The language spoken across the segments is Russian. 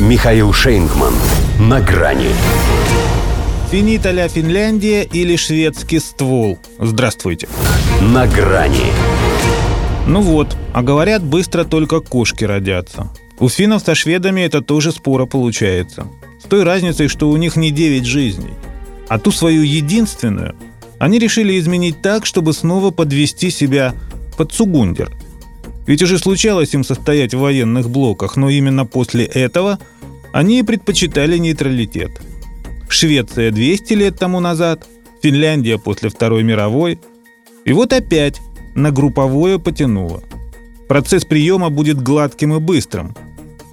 Михаил Шейнгман. На грани. Финита ля Финляндия или шведский ствол? Здравствуйте. На грани. Ну вот, а говорят, быстро только кошки родятся. У финнов со шведами это тоже спора получается. С той разницей, что у них не 9 жизней. А ту свою единственную они решили изменить так, чтобы снова подвести себя под Цугундер. Ведь уже случалось им состоять в военных блоках, но именно после этого они предпочитали нейтралитет. Швеция 200 лет тому назад, Финляндия после Второй мировой. И вот опять на групповое потянуло. Процесс приема будет гладким и быстрым.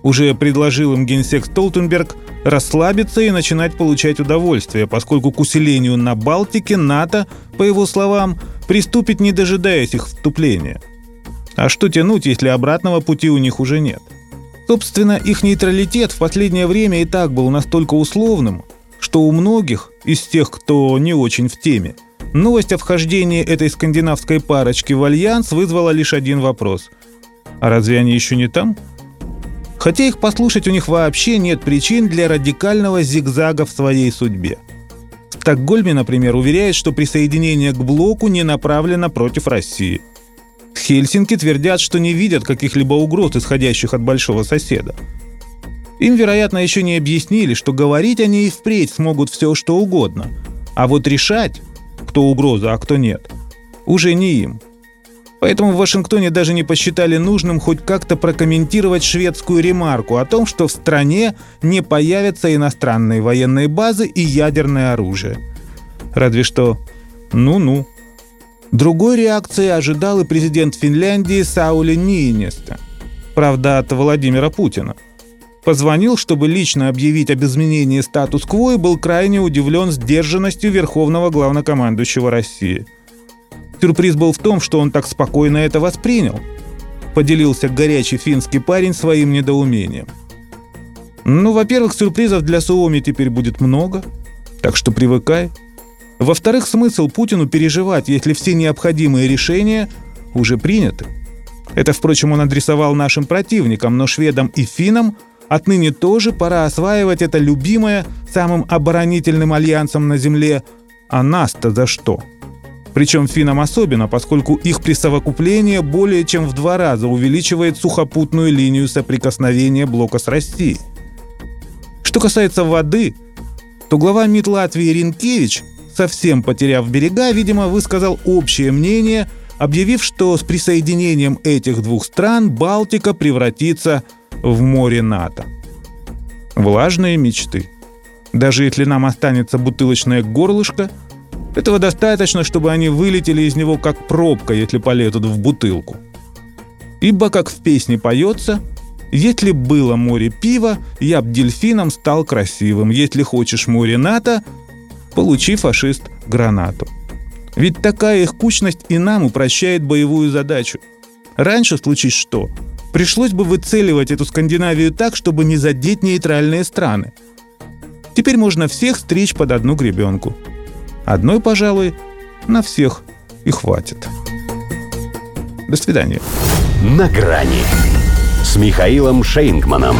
Уже предложил им генсек Столтенберг расслабиться и начинать получать удовольствие, поскольку к усилению на Балтике НАТО, по его словам, приступит не дожидаясь их вступления. А что тянуть, если обратного пути у них уже нет? Собственно, их нейтралитет в последнее время и так был настолько условным, что у многих из тех, кто не очень в теме, новость о вхождении этой скандинавской парочки в альянс вызвала лишь один вопрос. А разве они еще не там? Хотя их послушать у них вообще нет причин для радикального зигзага в своей судьбе. В Стокгольме, например, уверяет, что присоединение к блоку не направлено против России. Хельсинки твердят, что не видят каких-либо угроз, исходящих от большого соседа. Им, вероятно, еще не объяснили, что говорить они и впредь смогут все, что угодно. А вот решать, кто угроза, а кто нет, уже не им – Поэтому в Вашингтоне даже не посчитали нужным хоть как-то прокомментировать шведскую ремарку о том, что в стране не появятся иностранные военные базы и ядерное оружие. Разве что ну-ну. Другой реакции ожидал и президент Финляндии Саули Ниинеста. Правда, от Владимира Путина. Позвонил, чтобы лично объявить об изменении статус-кво и был крайне удивлен сдержанностью верховного главнокомандующего России – Сюрприз был в том, что он так спокойно это воспринял. Поделился горячий финский парень своим недоумением. Ну, во-первых, сюрпризов для Суоми теперь будет много, так что привыкай. Во-вторых, смысл Путину переживать, если все необходимые решения уже приняты. Это, впрочем, он адресовал нашим противникам, но шведам и финнам отныне тоже пора осваивать это любимое самым оборонительным альянсом на Земле. А нас-то за что? Причем финнам особенно, поскольку их присовокупление более чем в два раза увеличивает сухопутную линию соприкосновения блока с Россией. Что касается воды, то глава МИД Латвии Ринкевич, совсем потеряв берега, видимо, высказал общее мнение, объявив, что с присоединением этих двух стран Балтика превратится в море НАТО. Влажные мечты. Даже если нам останется бутылочное горлышко – этого достаточно, чтобы они вылетели из него как пробка, если полезут в бутылку. Ибо, как в песне поется, «Если было море пива, я б дельфином стал красивым. Если хочешь море НАТО, получи, фашист, гранату». Ведь такая их кучность и нам упрощает боевую задачу. Раньше, случись что, пришлось бы выцеливать эту Скандинавию так, чтобы не задеть нейтральные страны. Теперь можно всех стричь под одну гребенку – Одной, пожалуй, на всех и хватит. До свидания. На грани с Михаилом Шейнгманом.